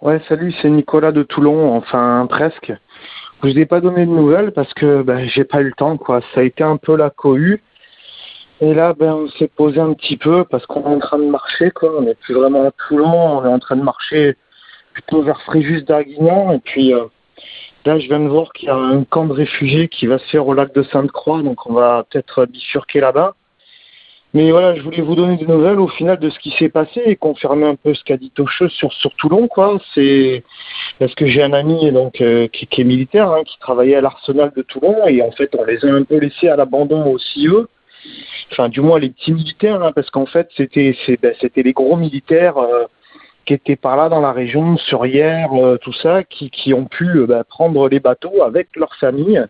Ouais, salut, c'est Nicolas de Toulon, enfin presque. Je vous ai pas donné de nouvelles parce que ben, j'ai pas eu le temps, quoi. Ça a été un peu la cohue. Et là, ben, on s'est posé un petit peu parce qu'on est en train de marcher, quoi. On n'est plus vraiment à Toulon, on est en train de marcher plutôt vers Fréjus d'Arguignan. Et puis euh, là, je viens de voir qu'il y a un camp de réfugiés qui va se faire au lac de Sainte-Croix, donc on va peut-être bifurquer là-bas. Mais voilà, je voulais vous donner des nouvelles au final de ce qui s'est passé et confirmer un peu ce qu'a dit Tocheux sur, sur Toulon, quoi. C'est parce que j'ai un ami donc euh, qui, est militaire, hein, qui travaillait à l'arsenal de Toulon et en fait on les a un peu laissés à l'abandon aussi eux. Enfin, du moins les petits militaires, hein, parce qu'en fait c'était ben, c'était les gros militaires euh, qui étaient par là dans la région, sur hier, euh, tout ça, qui, qui ont pu ben, prendre les bateaux avec leurs familles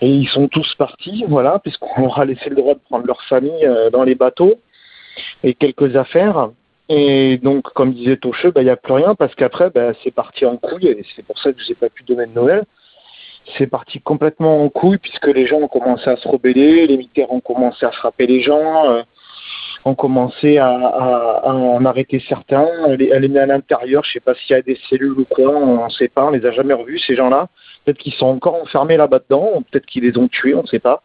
et ils sont tous partis, voilà, puisqu'on leur a laissé le droit de prendre leur famille euh, dans les bateaux et quelques affaires. Et donc, comme disait Tocheux, bah, il n'y a plus rien parce qu'après, bah, c'est parti en couille et c'est pour ça que je n'ai pas pu donner de nouvelles. C'est parti complètement en couille puisque les gens ont commencé à se rebeller, les militaires ont commencé à frapper les gens, euh, ont commencé à, à, à, en arrêter certains, à les mettre à l'intérieur. Je ne sais pas s'il y a des cellules ou quoi, on ne sait pas, on les a jamais revus ces gens-là. Peut-être qu'ils sont encore enfermés là-bas dedans, peut-être qu'ils les ont tués, on ne sait pas.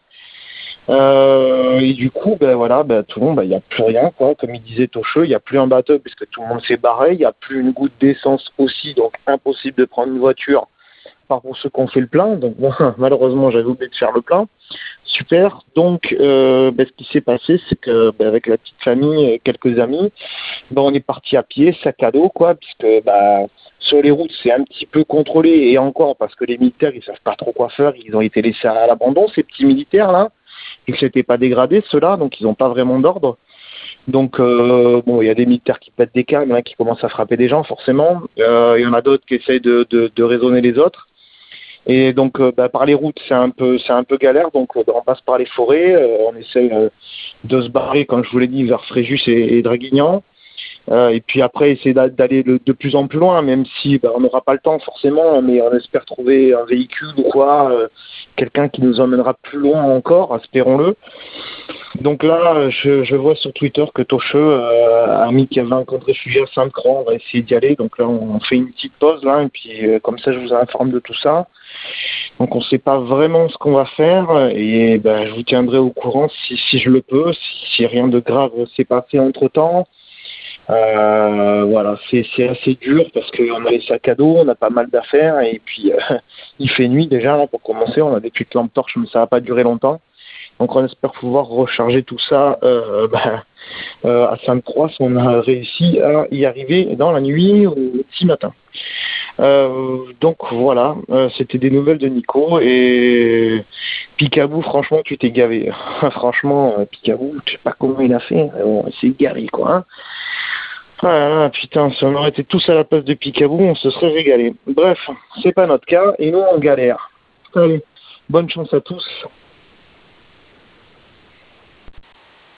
Euh, et du coup, ben voilà, ben, tout le monde, ben, il n'y a plus rien, quoi. Comme il disait Tocheux, il n'y a plus un bateau puisque tout le monde s'est barré, il n'y a plus une goutte d'essence aussi, donc impossible de prendre une voiture, par pour ceux qui ont fait le plein. Donc bon, malheureusement, j'avais oublié de faire le plein. Super. Donc, euh, ben, ce qui s'est passé, c'est que ben, avec la petite famille et quelques amis, ben, on est parti à pied, sac à dos, quoi, puisque ben, sur les routes, c'est un petit peu contrôlé et encore parce que les militaires, ils savent pas trop quoi faire, ils ont été laissés à l'abandon, ces petits militaires là, que c'était pas dégradé ceux-là, donc ils n'ont pas vraiment d'ordre. Donc euh, bon, il y a des militaires qui pètent des câbles, hein, qui commencent à frapper des gens forcément. Euh, il y en a d'autres qui essayent de, raisonner les autres. Et donc euh, bah, par les routes, c'est un peu c'est un peu galère. Donc on passe par les forêts, on essaye de se barrer, comme je vous l'ai dit, vers Fréjus et Draguignan. Euh, et puis après, essayer d'aller de, plus en plus loin, même si bah, on n'aura pas le temps forcément, mais on espère trouver un véhicule ou quoi, euh, quelqu'un qui nous emmènera plus loin encore, espérons-le. Donc là, je, vois sur Twitter que Tocheux euh, a mis qu'il y avait un camp de réfugiés à Sainte-Croix, on va essayer d'y aller. Donc là, on fait une petite pause là, et puis euh, comme ça, je vous informe de tout ça. Donc on ne sait pas vraiment ce qu'on va faire, et ben, je vous tiendrai au courant si, je le peux, si, si rien de grave s'est passé entre-temps. Euh, voilà, c'est assez dur parce qu'on a les sacs à dos, on a pas mal d'affaires et puis euh, il fait nuit déjà là, pour commencer. On a des petites lampes torches, mais ça va pas durer longtemps. Donc on espère pouvoir recharger tout ça euh, bah, euh, à Sainte-Croix. On a réussi à y arriver dans la nuit au petit matin. Euh, donc voilà, euh, c'était des nouvelles de Nico et Picabou, franchement, tu t'es gavé. franchement, Picabou, je sais pas comment il a fait, bon, c'est garé quoi. Hein. Ah putain, si on aurait été tous à la place de Picabou, on se serait régalé. Bref, c'est pas notre cas et nous on galère. Allez, bonne chance à tous.